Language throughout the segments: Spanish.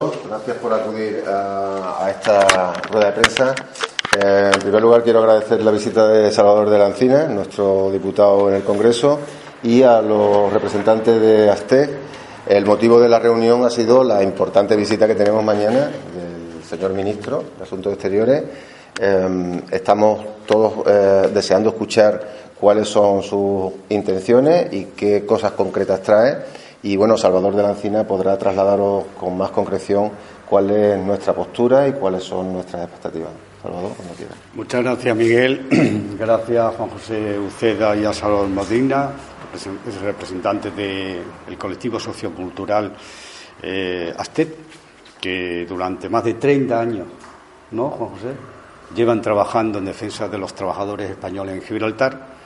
Gracias por acudir a, esta rueda de prensa. Eh, en primer lugar, quiero agradecer la visita de Salvador de la nuestro diputado en el Congreso, y a los representantes de ASTE. El motivo de la reunión ha sido la importante visita que tenemos mañana del señor ministro de Asuntos Exteriores. Eh, estamos todos eh, deseando escuchar cuáles son sus intenciones y qué cosas concretas trae y bueno, Salvador de la Encina podrá trasladaros con más concreción cuál es nuestra postura y cuáles son nuestras expectativas. Salvador, cuando quiera. Muchas gracias, Miguel. gracias, Juan José Uceda y a Salvador Modina, representantes del colectivo sociocultural eh, que durante más de 30 años, ¿no, Juan José? Llevan trabajando en defensa de los trabajadores españoles en Gibraltar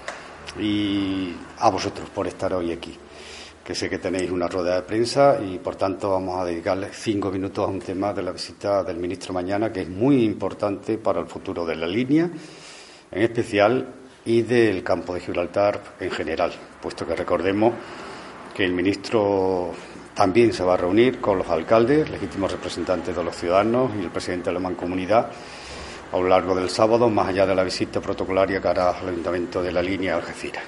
y a vosotros por estar hoy aquí que sé que tenéis una rueda de prensa y, por tanto, vamos a dedicarle cinco minutos a un tema de la visita del ministro mañana, que es muy importante para el futuro de la línea, en especial, y del campo de Gibraltar en general, puesto que recordemos que el ministro también se va a reunir con los alcaldes, legítimos representantes de los ciudadanos y el presidente de la Mancomunidad a lo largo del sábado, más allá de la visita protocolaria que hará al Ayuntamiento de la línea Algeciras.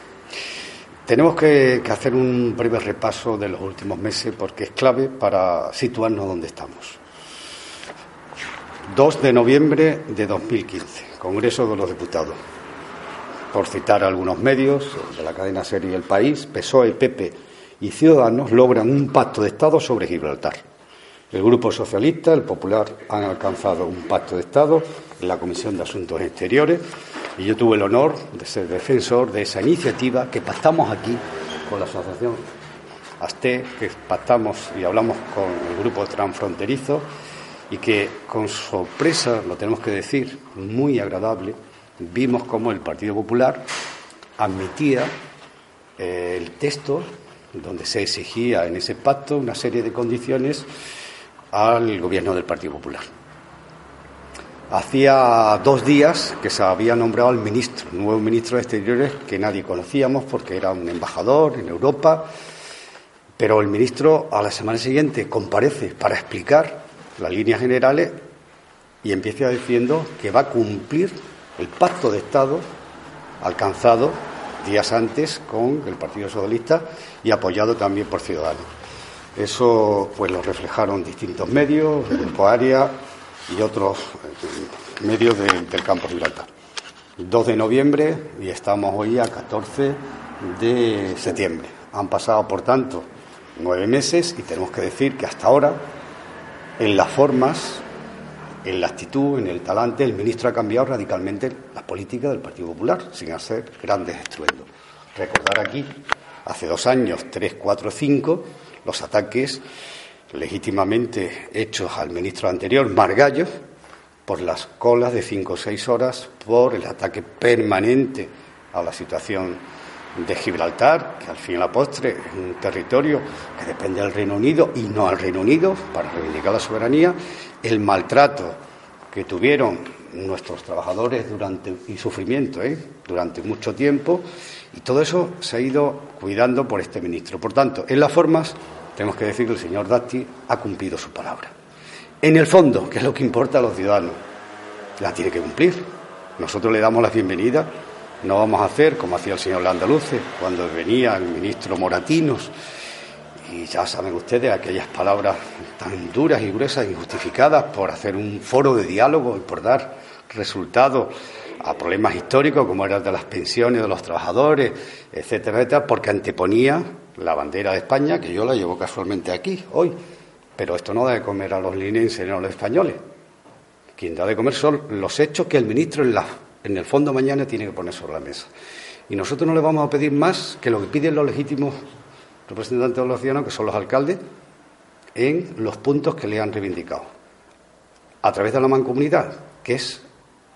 Tenemos que, hacer un breve repaso de los últimos meses porque es clave para situarnos donde estamos. 2 de noviembre de 2015, Congreso de los Diputados. Por citar algunos medios de la cadena serie El País, PSOE, PP y Ciudadanos logran un pacto de Estado sobre Gibraltar. El Grupo Socialista, el Popular, han alcanzado un pacto de Estado en la Comisión de Asuntos Exteriores y yo tuve el honor de ser defensor de esa iniciativa que pactamos aquí con la Asociación ASTE, que pactamos y hablamos con el grupo transfronterizo y que con sorpresa, lo tenemos que decir, muy agradable, vimos como el Partido Popular admitía eh, el texto donde se exigía en ese pacto una serie de condiciones al gobierno del Partido Popular. Hacía dos días que se había nombrado al ministro, nuevo ministro de Exteriores que nadie conocíamos porque era un embajador en Europa, pero el ministro a la semana siguiente comparece para explicar las líneas generales y empieza diciendo que va a cumplir el pacto de Estado alcanzado días antes con el Partido Socialista y apoyado también por Ciudadanos. Eso pues lo reflejaron distintos medios, el Grupo Área, y otros eh, medios del campo Gibraltar. 2 de noviembre y estamos hoy a 14 de septiembre. Han pasado, por tanto, nueve meses y tenemos que decir que hasta ahora, en las formas, en la actitud, en el talante, el ministro ha cambiado radicalmente la política del Partido Popular, sin hacer grandes estruendos. Recordar aquí, hace dos años, tres, cuatro, cinco, los ataques legítimamente hechos al ministro anterior, Margallo, por las colas de cinco o seis horas, por el ataque permanente a la situación de Gibraltar, que al fin y la postre es un territorio que depende del Reino Unido y no al Reino Unido para reivindicar la soberanía, el maltrato que tuvieron nuestros trabajadores durante y sufrimiento ¿eh? durante mucho tiempo y todo eso se ha ido cuidando por este ministro. Por tanto, en las formas tenemos que decir que el señor Dati ha cumplido su palabra. En el fondo, que es lo que importa a los ciudadanos, la tiene que cumplir. Nosotros le damos la bienvenida. No vamos a hacer como hacía el señor Landaluce cuando venía el ministro Moratinos. Y ya saben ustedes aquellas palabras tan duras y gruesas, injustificadas, por hacer un foro de diálogo y por dar resultados a problemas históricos como era el de las pensiones de los trabajadores, etcétera, etcétera, porque anteponía la bandera de España, que yo la llevo casualmente aquí hoy. Pero esto no da de comer a los linenses ni a los españoles. Quien da de comer son los hechos que el ministro en, la, en el fondo mañana tiene que poner sobre la mesa. Y nosotros no le vamos a pedir más que lo que piden los legítimos representantes de los ciudadanos, que son los alcaldes, en los puntos que le han reivindicado. a través de la mancomunidad, que es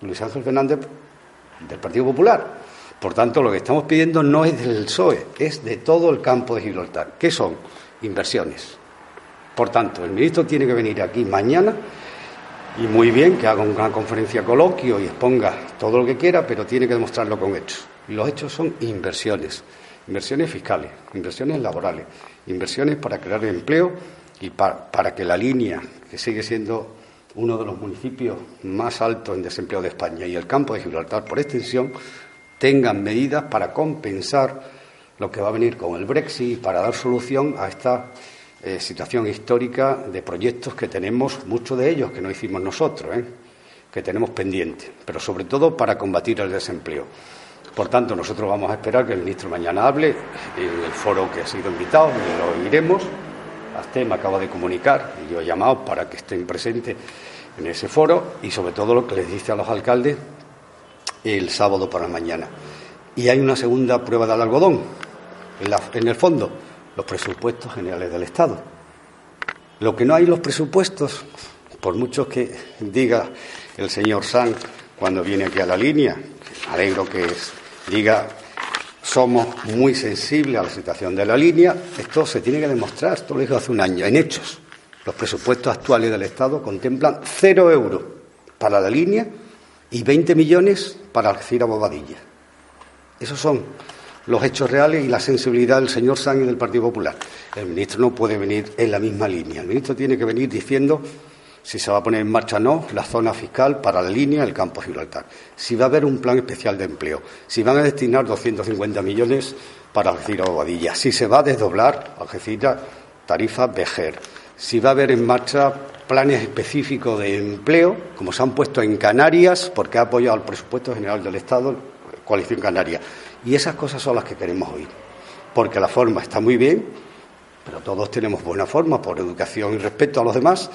Luis Ángel Fernández del Partido Popular. Por tanto, lo que estamos pidiendo no es del PSOE, es de todo el campo de Gibraltar. ¿Qué son? Inversiones. Por tanto, el ministro tiene que venir aquí mañana y muy bien que haga una conferencia coloquio y exponga todo lo que quiera, pero tiene que demostrarlo con hechos. Y los hechos son inversiones, inversiones fiscales, inversiones laborales, inversiones para crear empleo y para, que la línea, que sigue siendo uno de los municipios más altos en desempleo de España y el campo de Gibraltar por extensión, tengan medidas para compensar lo que va a venir con el Brexit para dar solución a esta eh, situación histórica de proyectos que tenemos, muchos de ellos que no hicimos nosotros, ¿eh? que tenemos pendientes, pero sobre todo para combatir el desempleo. Por tanto, nosotros vamos a esperar que el ministro mañana hable en el foro que ha sido invitado, y lo oiremos. Hasta me acaba de comunicar y yo he llamado para que estén presentes en ese foro y sobre todo lo que les dice a los alcaldes el sábado para mañana. Y hay una segunda prueba del algodón, en, el fondo, los presupuestos generales del Estado. Lo que no hay los presupuestos, por mucho que diga el señor Sanz cuando viene aquí a la línea, alegro que diga somos muy sensibles a la situación de la línea, esto se tiene que demostrar, esto lo dijo hace un año, en hechos. Los presupuestos actuales del Estado contemplan cero euros para la línea y 20 millones para Algeciras Bobadilla. Esos son los hechos reales y la sensibilidad del señor Sánchez del Partido Popular. El ministro no puede venir en la misma línea. El ministro tiene que venir diciendo si se va a poner en marcha o no la zona fiscal para la línea del campo Gibraltar, si va a haber un plan especial de empleo, si van a destinar 250 millones para Algeciras Bobadilla, si se va a desdoblar Algeciras tarifa Bejer, si va a haber en marcha planes específicos de empleo, como se han puesto en Canarias, porque ha apoyado el presupuesto general del Estado, Coalición Canaria. Y esas cosas son las que queremos oír, porque la forma está muy bien, pero todos tenemos buena forma por educación y respeto a los demás,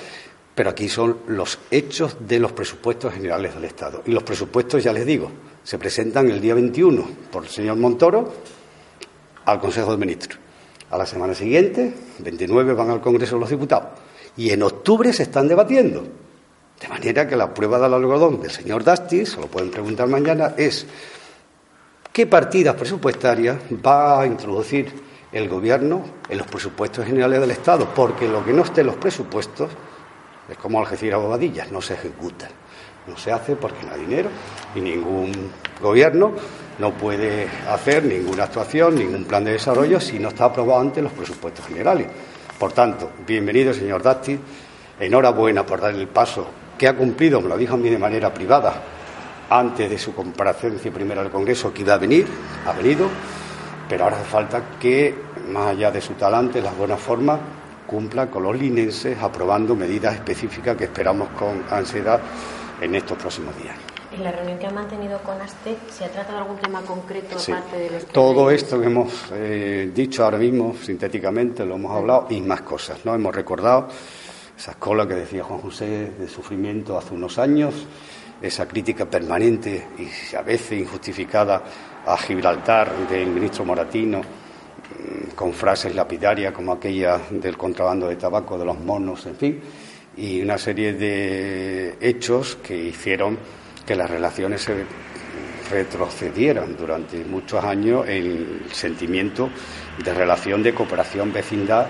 pero aquí son los hechos de los presupuestos generales del Estado. Y los presupuestos, ya les digo, se presentan el día 21 por el señor Montoro al Consejo de Ministros. A la semana siguiente, 29, van al Congreso los Diputados y en octubre se están debatiendo. De manera que la prueba del algodón del señor Dasti, se lo pueden preguntar mañana, es qué partidas presupuestarias va a introducir el Gobierno en los presupuestos generales del Estado, porque lo que no esté en los presupuestos es como Algeciras Bobadillas, no se ejecuta. No se hace porque no hay dinero y ningún gobierno no puede hacer ninguna actuación, ningún plan de desarrollo si no está aprobado ante los presupuestos generales. Por tanto, bienvenido, señor Dasti. Enhorabuena por dar el paso que ha cumplido, me lo dijo a mí de manera privada, antes de su comparecencia primera al Congreso, que iba a venir, ha venido, pero ahora hace falta que, más allá de su talante, las buenas formas, cumpla con los linenses aprobando medidas específicas que esperamos con ansiedad en estos próximos días. En la reunión que ha mantenido con ASTE, ¿se ha tratado algún tema concreto aparte de los Todo esto que hemos eh, dicho ahora mismo, sintéticamente, lo hemos hablado y más cosas. ¿no? Hemos recordado esa escuela que decía Juan José de sufrimiento hace unos años, esa crítica permanente y a veces injustificada a Gibraltar del ministro Moratino, mm, con frases lapidarias como aquella del contrabando de tabaco, de los monos, en fin, y una serie de hechos que hicieron que las relaciones se retrocedieran durante muchos años el sentimiento de relación de cooperación vecindad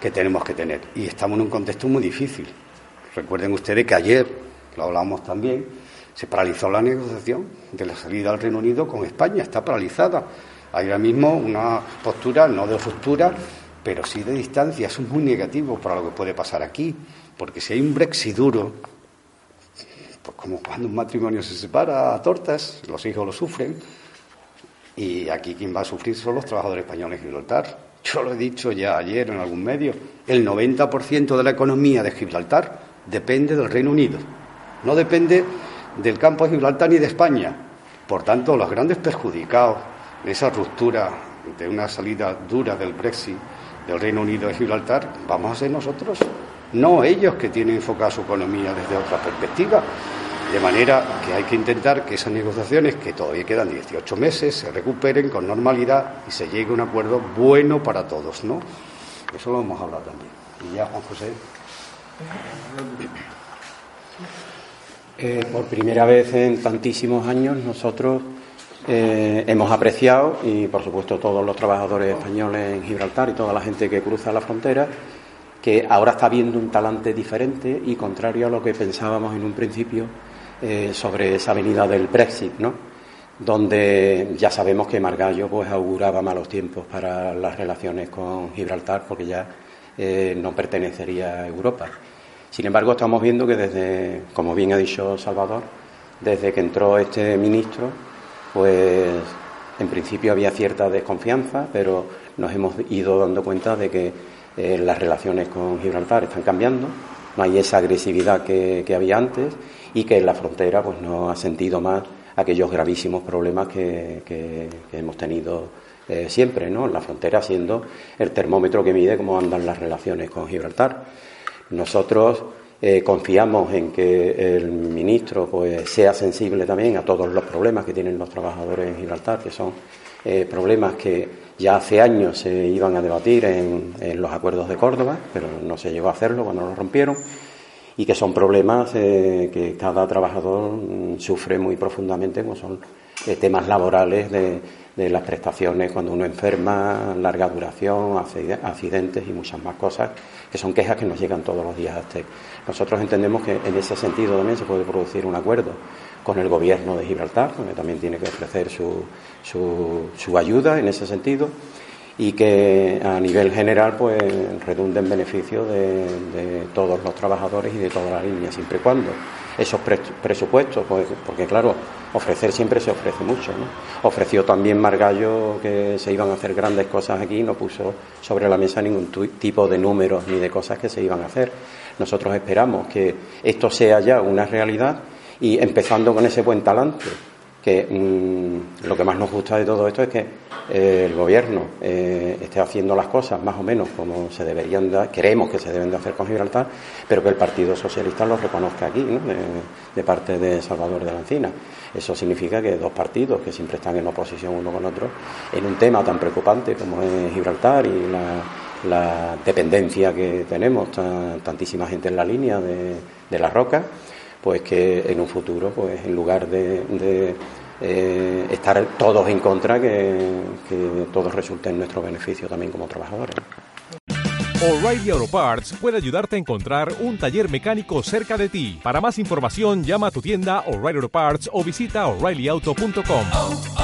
que tenemos que tener. Y estamos en un contexto muy difícil. Recuerden ustedes que ayer, lo hablamos también, se paralizó la negociación de la salida al Reino Unido con España. Está paralizada. Hay ahora mismo una postura, no de ruptura, pero sí de distancia. Eso es muy negativo para lo que puede pasar aquí. Porque si hay un Brexit duro, pues como cuando un matrimonio se separa a tortas, los hijos lo sufren, y aquí quien va a sufrir son los trabajadores españoles de Gibraltar. Yo lo he dicho ya ayer en algún medio, el 90% de la economía de Gibraltar depende del Reino Unido, no depende del campo de Gibraltar ni de España. Por tanto, los grandes perjudicados de esa ruptura, de una salida dura del Brexit del Reino Unido de Gibraltar, vamos a ser nosotros no ellos que tienen enfocada su economía desde otra perspectiva. De manera que hay que intentar que esas negociaciones, que todavía quedan 18 meses, se recuperen con normalidad y se llegue a un acuerdo bueno para todos, ¿no? Eso lo hemos hablado también. Y ya, Juan José. Eh, por primera vez en tantísimos años nosotros eh, hemos apreciado, y por supuesto todos los trabajadores españoles en Gibraltar y toda la gente que cruza la frontera, que ahora está viendo un talante diferente y contrario a lo que pensábamos en un principio eh, sobre esa avenida del Brexit, ¿no? donde ya sabemos que Margallo pues auguraba malos tiempos para las relaciones con Gibraltar porque ya eh, no pertenecería a Europa. Sin embargo, estamos viendo que desde, como bien ha dicho Salvador, desde que entró este ministro, pues en principio había cierta desconfianza, pero nos hemos ido dando cuenta de que eh, las relaciones con Gibraltar están cambiando, no hay esa agresividad que, había antes y que en la frontera pues no ha sentido más aquellos gravísimos problemas que, hemos tenido eh, siempre, ¿no? La frontera siendo el termómetro que mide cómo andan las relaciones con Gibraltar. Nosotros eh, confiamos en que el ministro pues, sea sensible también a todos los problemas que tienen los trabajadores en Gibraltar, que son eh, problemas que ya hace años se iban a debatir en, los acuerdos de Córdoba, pero no se llegó a hacerlo cuando lo rompieron, y que son problemas eh, que cada trabajador mm, sufre muy profundamente, como son temas laborales de, de las prestaciones cuando uno enferma, larga duración, accidentes y muchas más cosas, que son quejas que nos llegan todos los días a este. Nosotros entendemos que en ese sentido también se puede producir un acuerdo con el gobierno de Gibraltar, que también tiene que ofrecer su, su, ayuda en ese sentido y que a nivel general pues redunde en beneficio de, de todos los trabajadores y de toda la línea, siempre y cuando esos presupuestos, pues, porque claro, ofrecer siempre se ofrece mucho. Ofreció también Margallo que se iban a hacer grandes cosas aquí, no puso sobre la mesa ningún tipo de números ni de cosas que se iban a hacer. Nosotros esperamos que esto sea ya una realidad y empezando con ese buen talante que mm, lo que más nos gusta de todo esto es que eh, el gobierno eh, esté haciendo las cosas más o menos como se deberían, queremos que se deben de hacer con Gibraltar, pero que el Partido Socialista lo reconozca aquí, de, parte de Salvador de la Encina. Eso significa que dos partidos que siempre están en oposición uno con otro, en un tema tan preocupante como es Gibraltar y la, dependencia que tenemos, tantísima gente en la línea de, de la roca, pues que en un futuro, pues en lugar de, eh, estar todos en contra, que, que todos resulte en nuestro beneficio también como trabajadores. O'Reilly Auto Parts puede ayudarte a encontrar un taller mecánico cerca de ti. Para más información, llama a tu tienda O'Reilly Auto Parts o visita oreillyauto.com.